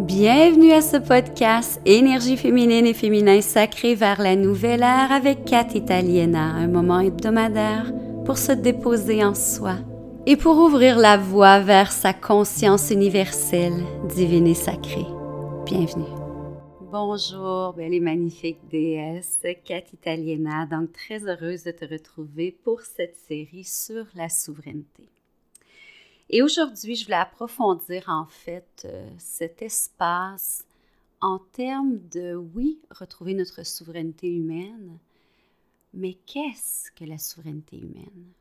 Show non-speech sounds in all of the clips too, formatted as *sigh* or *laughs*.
Bienvenue à ce podcast Énergie féminine et féminin sacré vers la nouvelle ère avec Kat Italiena, un moment hebdomadaire pour se déposer en soi et pour ouvrir la voie vers sa conscience universelle, divine et sacrée. Bienvenue. Bonjour, belle et magnifique déesse, Kat Italiena, donc très heureuse de te retrouver pour cette série sur la souveraineté. Et aujourd'hui, je voulais approfondir en fait euh, cet espace en termes de, oui, retrouver notre souveraineté humaine, mais qu'est-ce que la souveraineté humaine?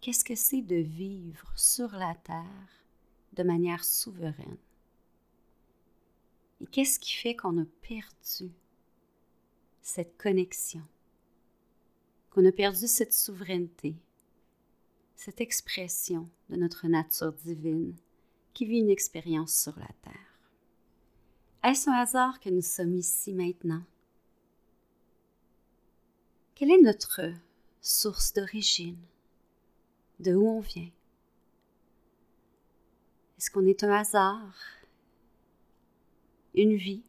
Qu'est-ce que c'est de vivre sur la Terre de manière souveraine? Et qu'est-ce qui fait qu'on a perdu cette connexion, qu'on a perdu cette souveraineté, cette expression de notre nature divine qui vit une expérience sur la Terre. Est-ce un hasard que nous sommes ici maintenant? Quelle est notre source d'origine? De où on vient? Est-ce qu'on est un hasard? Une vie?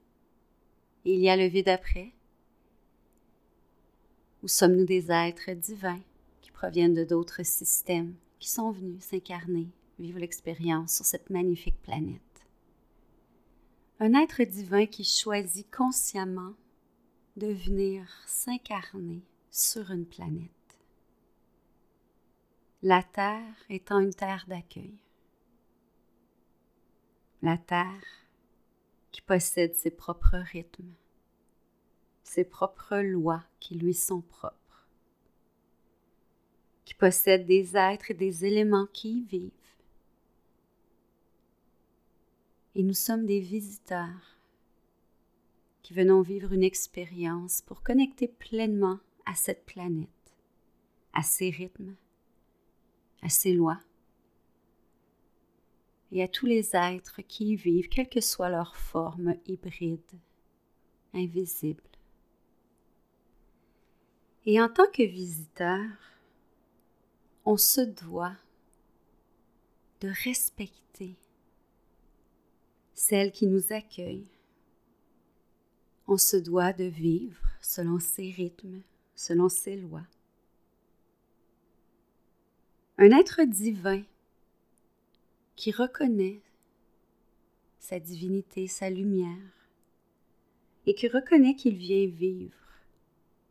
Et il y a le vide après? Ou sommes-nous des êtres divins? Proviennent de d'autres systèmes qui sont venus s'incarner, vivre l'expérience sur cette magnifique planète. Un être divin qui choisit consciemment de venir s'incarner sur une planète. La Terre étant une terre d'accueil. La Terre qui possède ses propres rythmes, ses propres lois qui lui sont propres qui possède des êtres et des éléments qui y vivent. Et nous sommes des visiteurs qui venons vivre une expérience pour connecter pleinement à cette planète, à ses rythmes, à ses lois et à tous les êtres qui y vivent, quelle que soit leur forme hybride, invisible. Et en tant que visiteur, on se doit de respecter celle qui nous accueille. On se doit de vivre selon ses rythmes, selon ses lois. Un être divin qui reconnaît sa divinité, sa lumière, et qui reconnaît qu'il vient vivre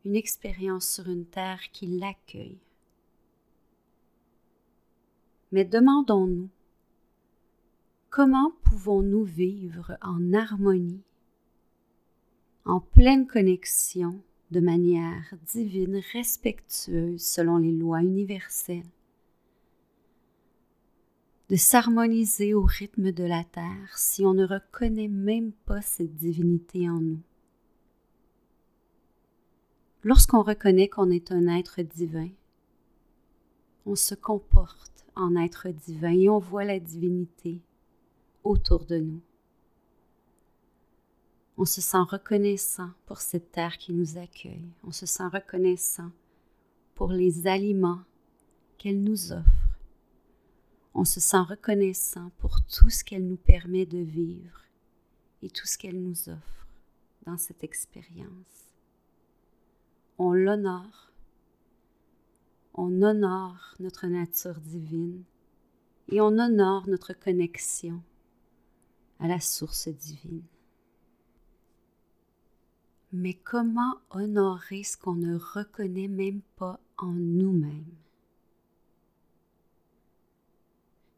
une expérience sur une terre qui l'accueille mais demandons-nous, comment pouvons-nous vivre en harmonie, en pleine connexion, de manière divine, respectueuse selon les lois universelles, de s'harmoniser au rythme de la Terre si on ne reconnaît même pas cette divinité en nous? Lorsqu'on reconnaît qu'on est un être divin, on se comporte en être divin et on voit la divinité autour de nous. On se sent reconnaissant pour cette terre qui nous accueille. On se sent reconnaissant pour les aliments qu'elle nous offre. On se sent reconnaissant pour tout ce qu'elle nous permet de vivre et tout ce qu'elle nous offre dans cette expérience. On l'honore on honore notre nature divine et on honore notre connexion à la source divine. Mais comment honorer ce qu'on ne reconnaît même pas en nous-mêmes?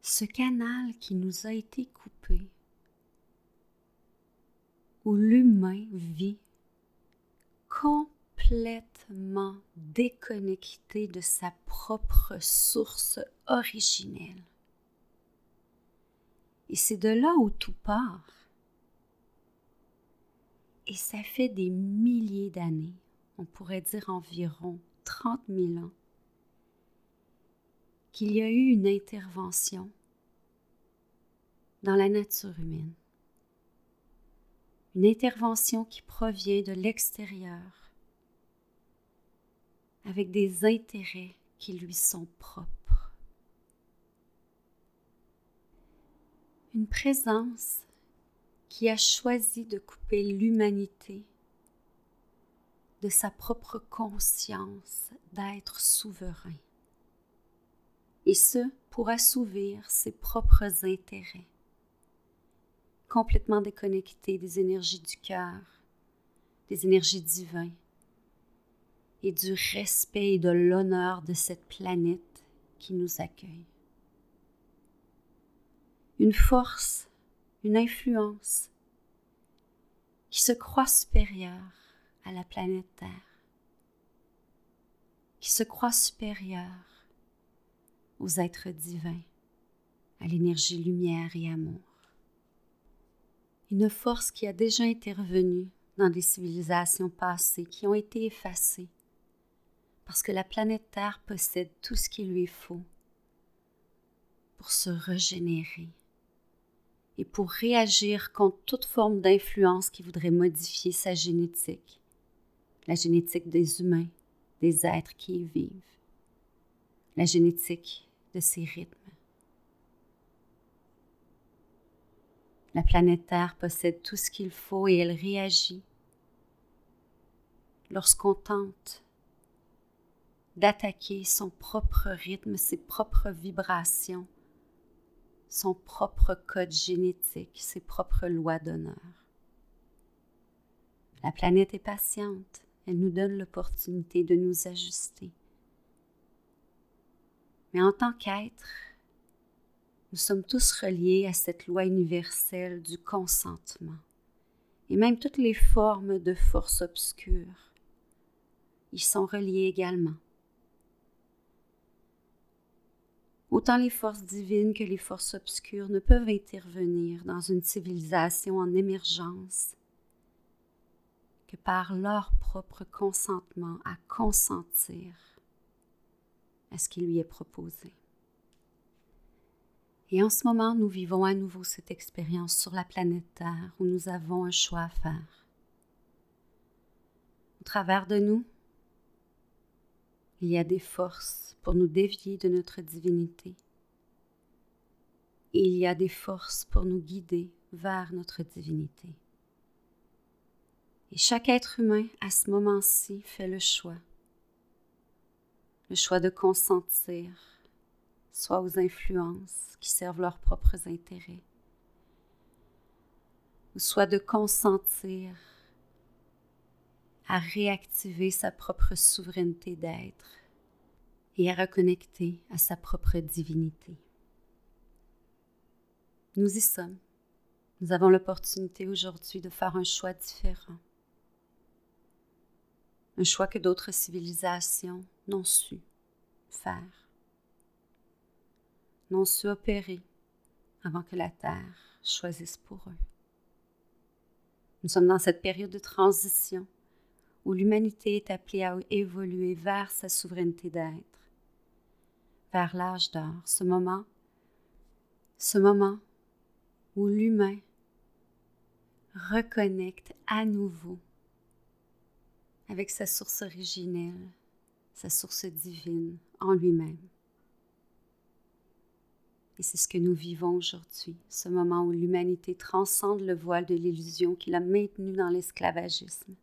Ce canal qui nous a été coupé, où l'humain vit complètement complètement déconnecté de sa propre source originelle. Et c'est de là où tout part. Et ça fait des milliers d'années, on pourrait dire environ 30 000 ans, qu'il y a eu une intervention dans la nature humaine. Une intervention qui provient de l'extérieur avec des intérêts qui lui sont propres. Une présence qui a choisi de couper l'humanité de sa propre conscience d'être souverain. Et ce, pour assouvir ses propres intérêts, complètement déconnectés des énergies du cœur, des énergies divines et du respect et de l'honneur de cette planète qui nous accueille. Une force, une influence qui se croit supérieure à la planète Terre, qui se croit supérieure aux êtres divins, à l'énergie lumière et amour. Une force qui a déjà intervenu dans des civilisations passées qui ont été effacées, parce que la planète Terre possède tout ce qu'il lui faut pour se régénérer et pour réagir contre toute forme d'influence qui voudrait modifier sa génétique, la génétique des humains, des êtres qui y vivent, la génétique de ses rythmes. La planète Terre possède tout ce qu'il faut et elle réagit lorsqu'on tente d'attaquer son propre rythme, ses propres vibrations, son propre code génétique, ses propres lois d'honneur. La planète est patiente, elle nous donne l'opportunité de nous ajuster. Mais en tant qu'être, nous sommes tous reliés à cette loi universelle du consentement et même toutes les formes de force obscure y sont reliés également. Autant les forces divines que les forces obscures ne peuvent intervenir dans une civilisation en émergence que par leur propre consentement à consentir à ce qui lui est proposé. Et en ce moment, nous vivons à nouveau cette expérience sur la planète Terre où nous avons un choix à faire. Au travers de nous, il y a des forces pour nous dévier de notre divinité. Il y a des forces pour nous guider vers notre divinité. Et chaque être humain, à ce moment-ci, fait le choix. Le choix de consentir, soit aux influences qui servent leurs propres intérêts, soit de consentir à réactiver sa propre souveraineté d'être et à reconnecter à sa propre divinité. Nous y sommes. Nous avons l'opportunité aujourd'hui de faire un choix différent. Un choix que d'autres civilisations n'ont su faire, n'ont su opérer avant que la Terre choisisse pour eux. Nous sommes dans cette période de transition où l'humanité est appelée à évoluer vers sa souveraineté d'être, vers l'âge d'or, ce moment, ce moment où l'humain reconnecte à nouveau avec sa source originelle, sa source divine en lui-même. Et c'est ce que nous vivons aujourd'hui, ce moment où l'humanité transcende le voile de l'illusion qui l'a maintenue dans l'esclavagisme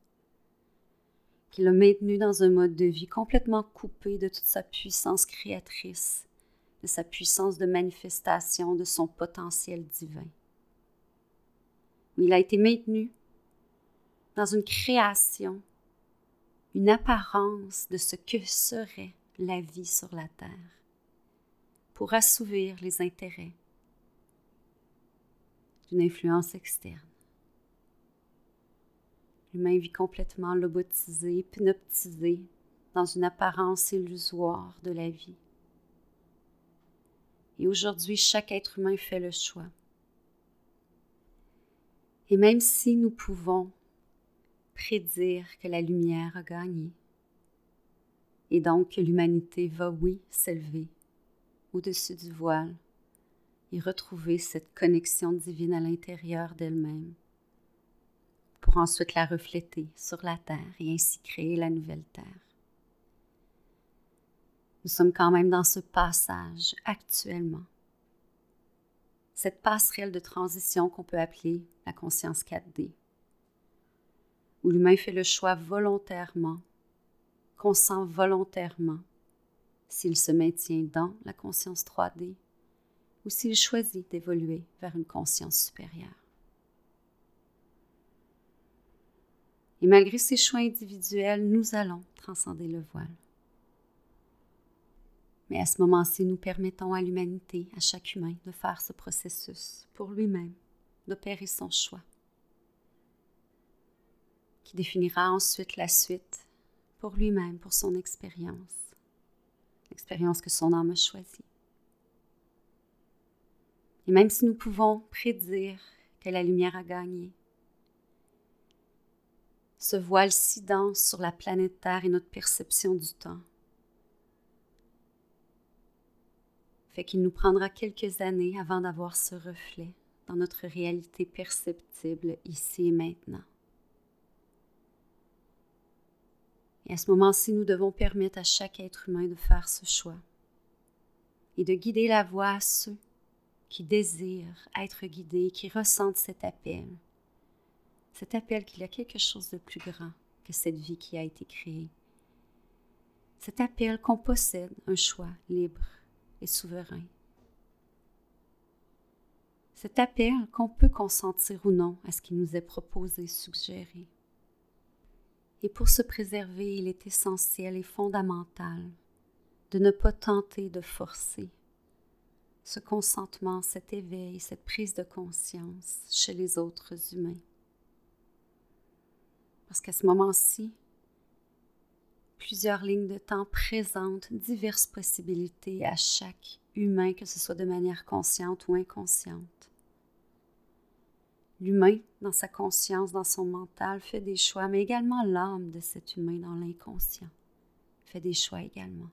qui l'a maintenu dans un mode de vie complètement coupé de toute sa puissance créatrice, de sa puissance de manifestation, de son potentiel divin. il a été maintenu dans une création, une apparence de ce que serait la vie sur la terre, pour assouvir les intérêts d'une influence externe. L'humain vit complètement lobotisé, hypnotisé dans une apparence illusoire de la vie. Et aujourd'hui, chaque être humain fait le choix. Et même si nous pouvons prédire que la lumière a gagné, et donc que l'humanité va, oui, s'élever au-dessus du voile et retrouver cette connexion divine à l'intérieur d'elle-même, pour ensuite la refléter sur la Terre et ainsi créer la nouvelle Terre. Nous sommes quand même dans ce passage actuellement. cette passerelle de transition qu'on peut appeler la conscience 4D, où l'humain fait le choix volontairement, consent volontairement, s'il se maintient dans la conscience 3D ou s'il choisit d'évoluer vers une conscience supérieure. Et malgré ces choix individuels, nous allons transcender le voile. Mais à ce moment-ci, nous permettons à l'humanité, à chaque humain, de faire ce processus pour lui-même, d'opérer son choix, qui définira ensuite la suite pour lui-même, pour son expérience, l'expérience que son âme a choisie. Et même si nous pouvons prédire que la lumière a gagné, ce voile si dense sur la planète Terre et notre perception du temps fait qu'il nous prendra quelques années avant d'avoir ce reflet dans notre réalité perceptible ici et maintenant. Et à ce moment-ci, nous devons permettre à chaque être humain de faire ce choix et de guider la voie à ceux qui désirent être guidés, qui ressentent cet appel cet appel qu'il y a quelque chose de plus grand que cette vie qui a été créée. Cet appel qu'on possède un choix libre et souverain. Cet appel qu'on peut consentir ou non à ce qui nous est proposé, suggéré. Et pour se préserver, il est essentiel et fondamental de ne pas tenter de forcer ce consentement, cet éveil, cette prise de conscience chez les autres humains. Parce qu'à ce moment-ci, plusieurs lignes de temps présentent diverses possibilités à chaque humain, que ce soit de manière consciente ou inconsciente. L'humain, dans sa conscience, dans son mental, fait des choix, mais également l'âme de cet humain dans l'inconscient fait des choix également.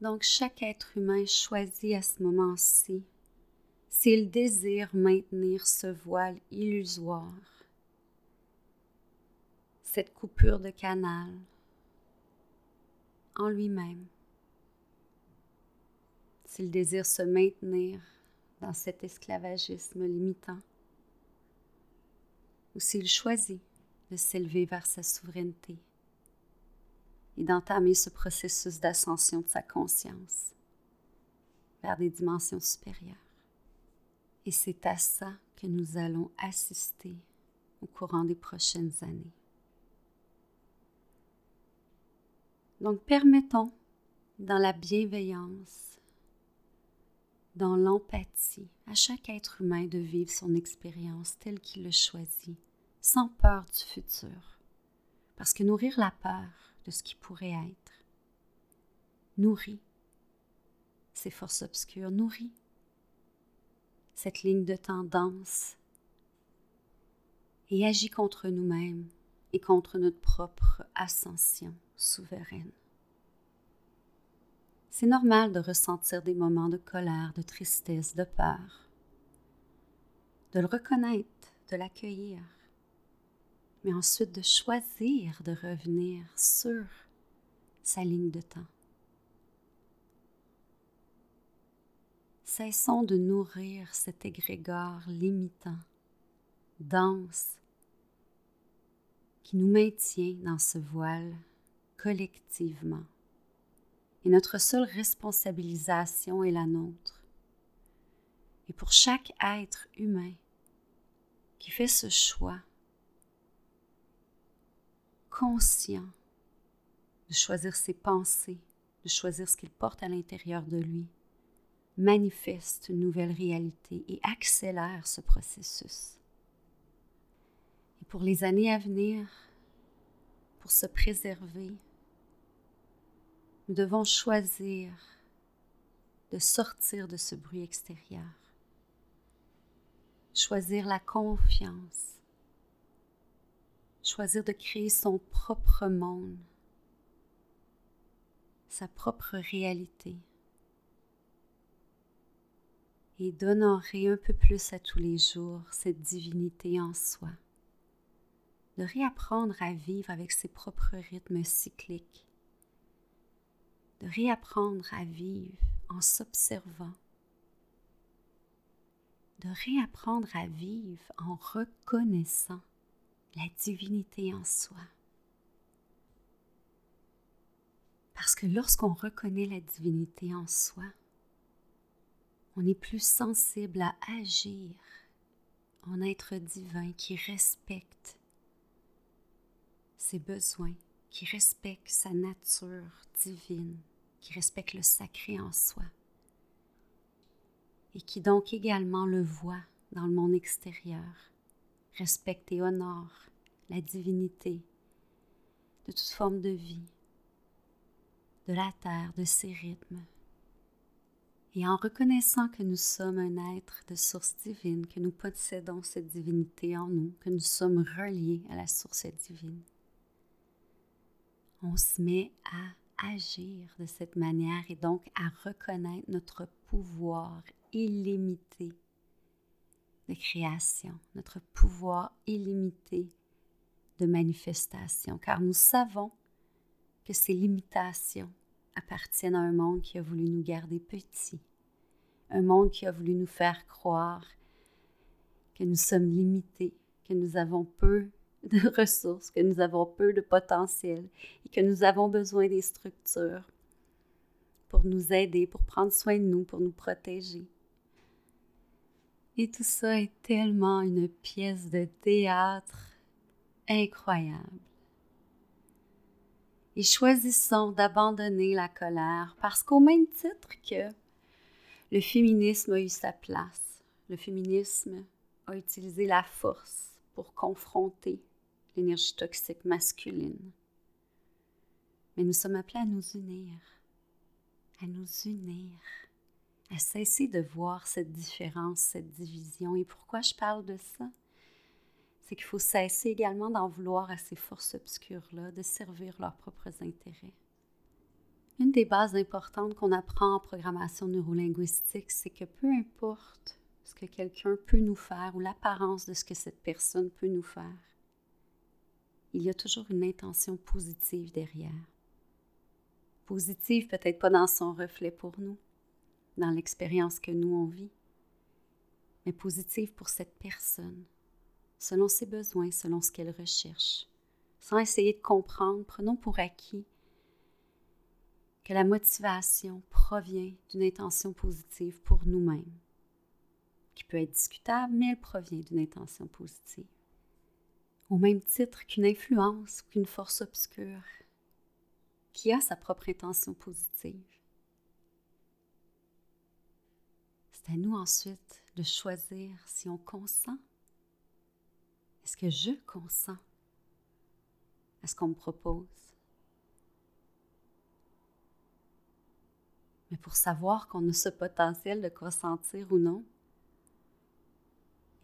Donc chaque être humain choisit à ce moment-ci s'il désire maintenir ce voile illusoire cette coupure de canal en lui-même, s'il désire se maintenir dans cet esclavagisme limitant, ou s'il choisit de s'élever vers sa souveraineté et d'entamer ce processus d'ascension de sa conscience vers des dimensions supérieures. Et c'est à ça que nous allons assister au courant des prochaines années. Donc permettons dans la bienveillance, dans l'empathie, à chaque être humain de vivre son expérience telle qu'il le choisit, sans peur du futur. Parce que nourrir la peur de ce qui pourrait être nourrit ces forces obscures, nourrit cette ligne de tendance et agit contre nous-mêmes contre notre propre ascension souveraine. C'est normal de ressentir des moments de colère, de tristesse, de peur, de le reconnaître, de l'accueillir, mais ensuite de choisir de revenir sur sa ligne de temps. Cessons de nourrir cet égrégore limitant, dense, qui nous maintient dans ce voile collectivement. Et notre seule responsabilisation est la nôtre. Et pour chaque être humain qui fait ce choix conscient de choisir ses pensées, de choisir ce qu'il porte à l'intérieur de lui, manifeste une nouvelle réalité et accélère ce processus. Pour les années à venir, pour se préserver, nous devons choisir de sortir de ce bruit extérieur, choisir la confiance, choisir de créer son propre monde, sa propre réalité. Et d'honorer un peu plus à tous les jours cette divinité en soi, de réapprendre à vivre avec ses propres rythmes cycliques de réapprendre à vivre en s'observant, de réapprendre à vivre en reconnaissant la divinité en soi. Parce que lorsqu'on reconnaît la divinité en soi, on est plus sensible à agir en être divin qui respecte ses besoins, qui respecte sa nature divine, qui respecte le sacré en soi et qui donc également le voit dans le monde extérieur, respecte et honore la divinité de toute forme de vie, de la terre, de ses rythmes. Et en reconnaissant que nous sommes un être de source divine, que nous possédons cette divinité en nous, que nous sommes reliés à la source divine, on se met à agir de cette manière et donc à reconnaître notre pouvoir illimité de création, notre pouvoir illimité de manifestation, car nous savons que ces limitations appartiennent à un monde qui a voulu nous garder petits, un monde qui a voulu nous faire croire que nous sommes limités, que nous avons peu *laughs* de ressources, que nous avons peu de potentiel et que nous avons besoin des structures pour nous aider, pour prendre soin de nous, pour nous protéger. Et tout ça est tellement une pièce de théâtre incroyable. Et choisissons d'abandonner la colère parce qu'au même titre que le féminisme a eu sa place, le féminisme a utilisé la force pour confronter l'énergie toxique masculine. Mais nous sommes appelés à nous unir, à nous unir à cesser de voir cette différence, cette division. Et pourquoi je parle de ça? C'est qu'il faut cesser également d'en vouloir à ces forces obscures-là, de servir leurs propres intérêts. Une des bases importantes qu'on apprend en programmation neurolinguistique, c'est que peu importe ce que quelqu'un peut nous faire ou l'apparence de ce que cette personne peut nous faire, il y a toujours une intention positive derrière. Positive peut-être pas dans son reflet pour nous, dans l'expérience que nous on vit, mais positive pour cette personne, selon ses besoins, selon ce qu'elle recherche. Sans essayer de comprendre, prenons pour acquis que la motivation provient d'une intention positive pour nous-mêmes, qui peut être discutable, mais elle provient d'une intention positive. Au même titre qu'une influence ou qu'une force obscure qui a sa propre intention positive. C'est à nous ensuite de choisir si on consent. Est-ce que je consens à ce qu'on me propose? Mais pour savoir qu'on a ce potentiel de consentir ou non,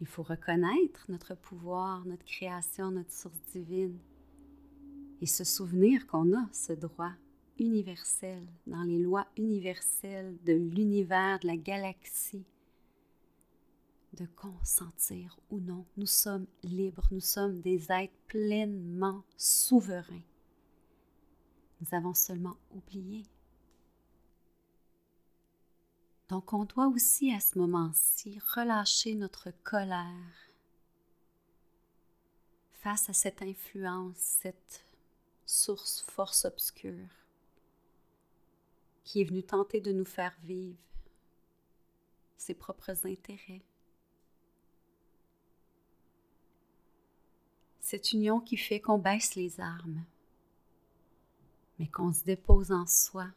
il faut reconnaître notre pouvoir, notre création, notre source divine et se souvenir qu'on a ce droit universel, dans les lois universelles de l'univers, de la galaxie, de consentir ou non. Nous sommes libres, nous sommes des êtres pleinement souverains. Nous avons seulement oublié. Donc on doit aussi à ce moment-ci relâcher notre colère face à cette influence, cette source force obscure qui est venu tenter de nous faire vivre ses propres intérêts. Cette union qui fait qu'on baisse les armes, mais qu'on se dépose en soi,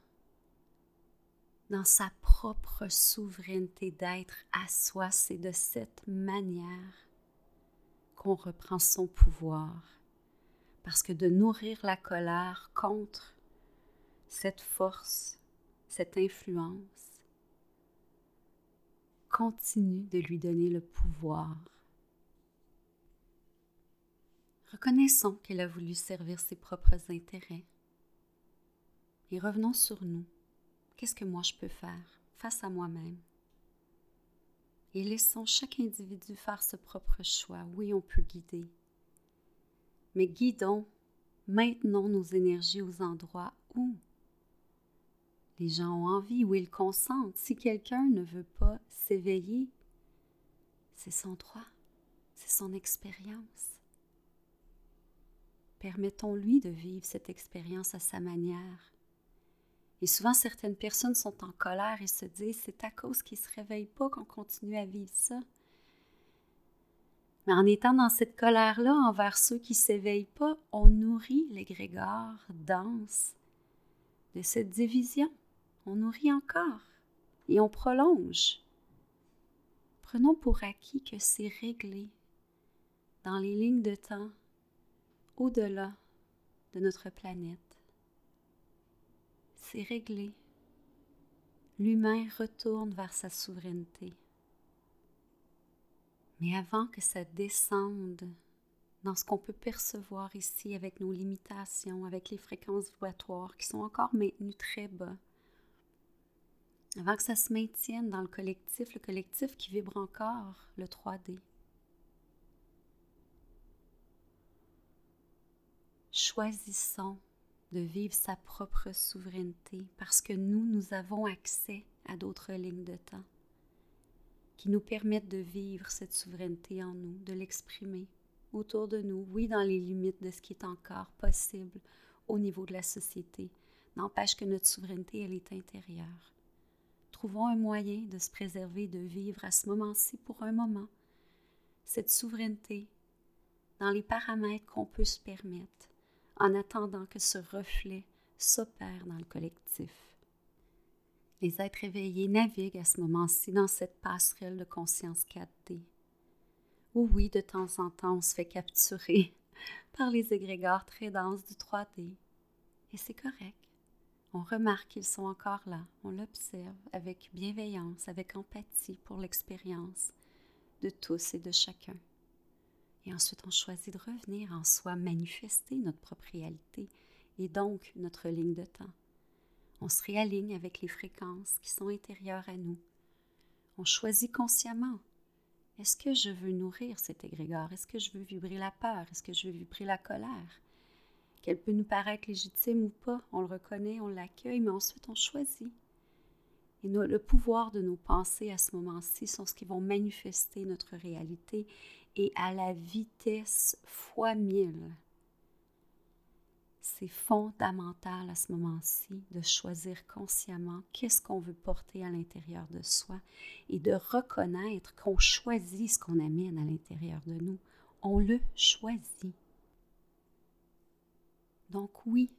dans sa propre souveraineté d'être à soi, c'est de cette manière qu'on reprend son pouvoir. Parce que de nourrir la colère contre cette force cette influence, continue de lui donner le pouvoir. Reconnaissons qu'elle a voulu servir ses propres intérêts. Et revenons sur nous. Qu'est-ce que moi je peux faire face à moi-même? Et laissons chaque individu faire ce propre choix. Oui, on peut guider. Mais guidons, maintenons nos énergies aux endroits où les gens ont envie ou ils consentent. Si quelqu'un ne veut pas s'éveiller, C'est son droit, c'est son expérience. Permettons-lui de vivre cette expérience à sa manière. Et souvent, certaines personnes sont en colère et se disent c'est à cause qu'ils ne se réveillent pas qu'on continue à vivre ça. Mais en étant dans cette colère-là envers ceux qui ne s'éveillent pas, on nourrit l'égrégore dense de cette division. On nourrit encore et on prolonge. Prenons pour acquis que c'est réglé dans les lignes de temps au-delà de notre planète. C'est réglé. L'humain retourne vers sa souveraineté. Mais avant que ça descende dans ce qu'on peut percevoir ici avec nos limitations, avec les fréquences vibratoires qui sont encore maintenues très bas, avant que ça se maintienne dans le collectif, le collectif qui vibre encore, le 3D. Choisissons de vivre sa propre souveraineté parce que nous, nous avons accès à d'autres lignes de temps qui nous permettent de vivre cette souveraineté en nous, de l'exprimer autour de nous, oui, dans les limites de ce qui est encore possible au niveau de la société. N'empêche que notre souveraineté, elle est intérieure. Trouvons un moyen de se préserver, de vivre à ce moment-ci pour un moment cette souveraineté dans les paramètres qu'on peut se permettre en attendant que ce reflet s'opère dans le collectif. Les êtres éveillés naviguent à ce moment-ci dans cette passerelle de conscience 4D. Où oui, de temps en temps, on se fait capturer *laughs* par les égrégores très denses du 3D. Et c'est correct. On remarque qu'ils sont encore là. On l'observe avec bienveillance, avec empathie pour l'expérience de tous et de chacun. Et ensuite, on choisit de revenir en soi, manifester notre propre réalité et donc notre ligne de temps. On se réaligne avec les fréquences qui sont intérieures à nous. On choisit consciemment. Est-ce que je veux nourrir cet égrégore? Est-ce que je veux vibrer la peur? Est-ce que je veux vibrer la colère? Qu'elle peut nous paraître légitime ou pas, on le reconnaît, on l'accueille, mais ensuite on choisit. Et le pouvoir de nos pensées à ce moment-ci sont ce qui vont manifester notre réalité et à la vitesse fois mille c'est fondamental à ce moment-ci de choisir consciemment qu'est-ce qu'on veut porter à l'intérieur de soi et de reconnaître qu'on choisit ce qu'on amène à l'intérieur de nous. On le choisit. Donc oui,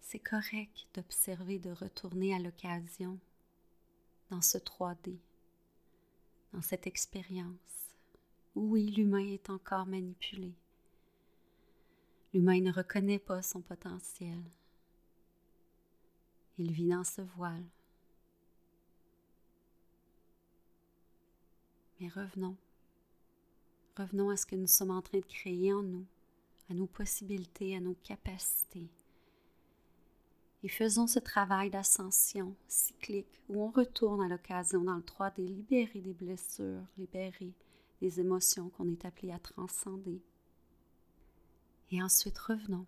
c'est correct d'observer, de retourner à l'occasion dans ce 3D, dans cette expérience. Oui, l'humain est encore manipulé L'humain ne reconnaît pas son potentiel. Il vit dans ce voile. Mais revenons. Revenons à ce que nous sommes en train de créer en nous, à nos possibilités, à nos capacités. Et faisons ce travail d'ascension cyclique où on retourne à l'occasion dans le 3D, libérer des blessures, libérer des émotions qu'on est appelé à transcender. Et ensuite, revenons.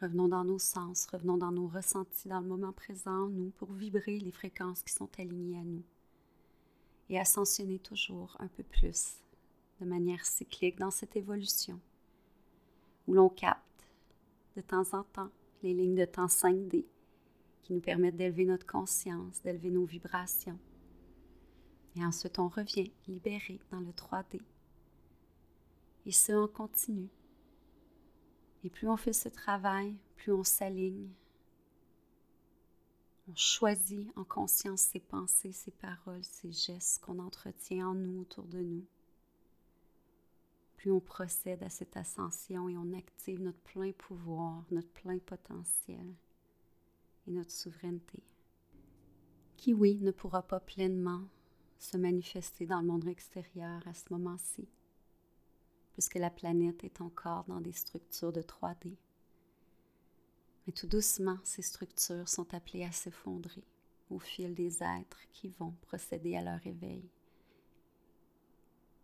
Revenons dans nos sens, revenons dans nos ressentis dans le moment présent, nous, pour vibrer les fréquences qui sont alignées à nous. Et ascensionner toujours un peu plus, de manière cyclique, dans cette évolution, où l'on capte de temps en temps les lignes de temps 5D qui nous permettent d'élever notre conscience, d'élever nos vibrations. Et ensuite, on revient libéré dans le 3D. Et ce, en continu et plus on fait ce travail, plus on s'aligne. On choisit en conscience ses pensées, ses paroles, ses gestes qu'on entretient en nous, autour de nous. Plus on procède à cette ascension et on active notre plein pouvoir, notre plein potentiel et notre souveraineté, qui, oui, ne pourra pas pleinement se manifester dans le monde extérieur à ce moment-ci puisque la planète est encore dans des structures de 3D. Mais tout doucement, ces structures sont appelées à s'effondrer au fil des êtres qui vont procéder à leur éveil.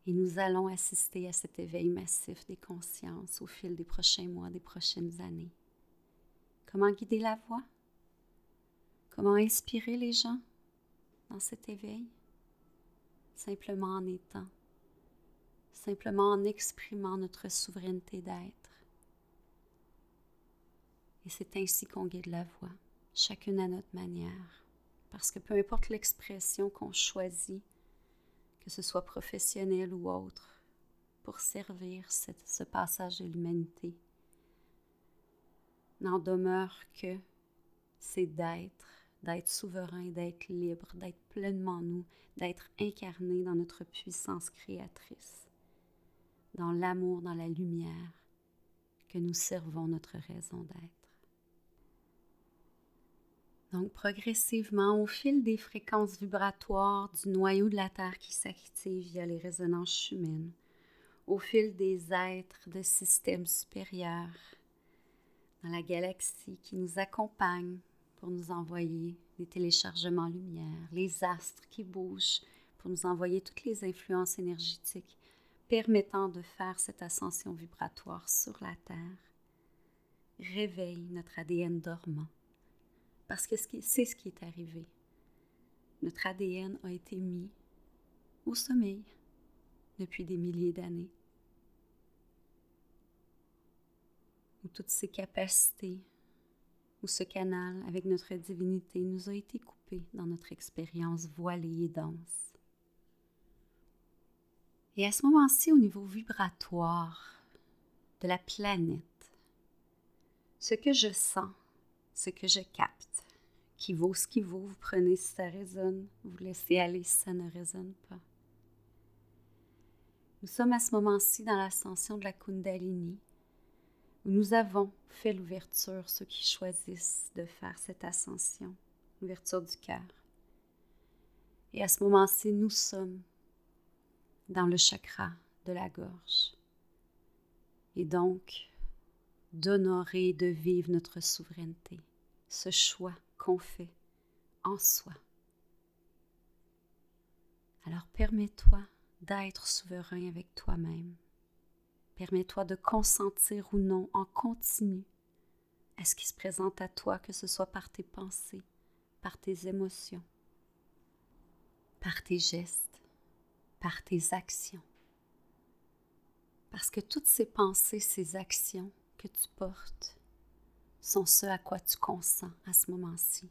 Et nous allons assister à cet éveil massif des consciences au fil des prochains mois, des prochaines années. Comment guider la voie? Comment inspirer les gens dans cet éveil? Simplement en étant, simplement en exprimant notre souveraineté d'être. Et c'est ainsi qu'on guide la voix, chacune à notre manière, parce que peu importe l'expression qu'on choisit, que ce soit professionnel ou autre, pour servir ce passage de l'humanité, n'en demeure que c'est d'être, d'être souverain, d'être libre, d'être pleinement nous, d'être incarné dans notre puissance créatrice, dans l'amour, dans la lumière, que nous servons notre raison d'être. Donc, progressivement, au fil des fréquences vibratoires du noyau de la Terre qui s'active via les résonances humaines, au fil des êtres de systèmes supérieurs dans la galaxie qui nous accompagnent pour nous envoyer des téléchargements lumière, les astres qui bougent pour nous envoyer toutes les influences énergétiques permettant de faire cette ascension vibratoire sur la Terre, réveille notre ADN dormant parce que c'est ce qui est arrivé. Notre ADN a été mis au sommeil depuis des milliers d'années. Où toutes ces capacités, où ce canal avec notre divinité nous a été coupé dans notre expérience voilée et dense. Et à ce moment-ci, au niveau vibratoire de la planète, ce que je sens, ce que je capte, qui vaut ce qui vaut, vous prenez si ça résonne, vous laissez aller si ça ne résonne pas. Nous sommes à ce moment-ci dans l'ascension de la Kundalini, nous avons fait l'ouverture, ceux qui choisissent de faire cette ascension, l'ouverture du cœur. Et à ce moment-ci, nous sommes dans le chakra de la gorge. Et donc, d'honorer, de vivre notre souveraineté ce choix qu'on fait en soi. Alors permets-toi d'être souverain avec toi-même. Permets-toi de consentir ou non en continu à ce qui se présente à toi, que ce soit par tes pensées, par tes émotions, par tes gestes, par tes actions. Parce que toutes ces pensées, ces actions que tu portes, sont ce à quoi tu consens à ce moment-ci.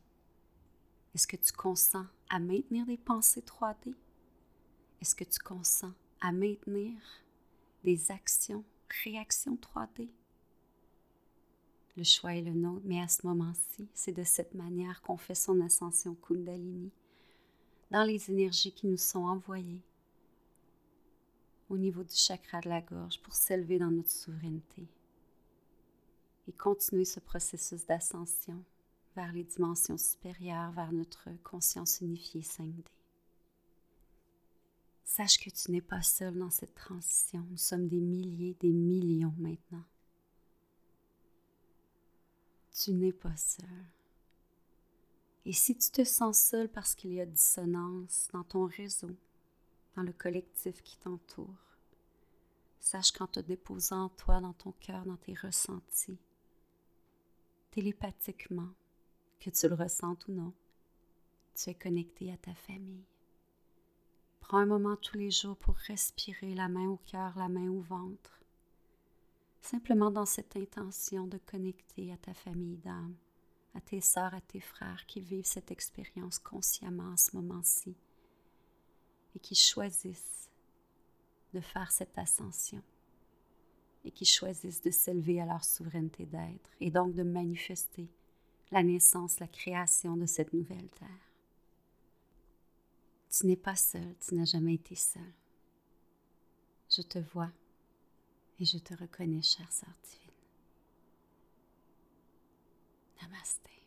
Est-ce que tu consens à maintenir des pensées 3D? Est-ce que tu consens à maintenir des actions, réactions 3D? Le choix est le nôtre, mais à ce moment-ci, c'est de cette manière qu'on fait son ascension Kundalini dans les énergies qui nous sont envoyées au niveau du chakra de la gorge pour s'élever dans notre souveraineté et continuer ce processus d'ascension vers les dimensions supérieures, vers notre conscience unifiée 5D. Sache que tu n'es pas seul dans cette transition. Nous sommes des milliers, des millions maintenant. Tu n'es pas seul. Et si tu te sens seul parce qu'il y a dissonance dans ton réseau, dans le collectif qui t'entoure, sache qu'en te déposant toi, dans ton cœur, dans tes ressentis, télépathiquement, que tu le ressentes ou non, tu es connecté à ta famille. Prends un moment tous les jours pour respirer la main au cœur, la main au ventre, simplement dans cette intention de connecter à ta famille d'âme, à tes sœurs, à tes frères qui vivent cette expérience consciemment à ce moment-ci et qui choisissent de faire cette ascension et qui choisissent de s'élever à leur souveraineté d'être et donc de manifester la naissance, la création de cette nouvelle terre. Tu n'es pas seul, tu n'as jamais été seul. Je te vois et je te reconnais, chère sœur divine. Namaste.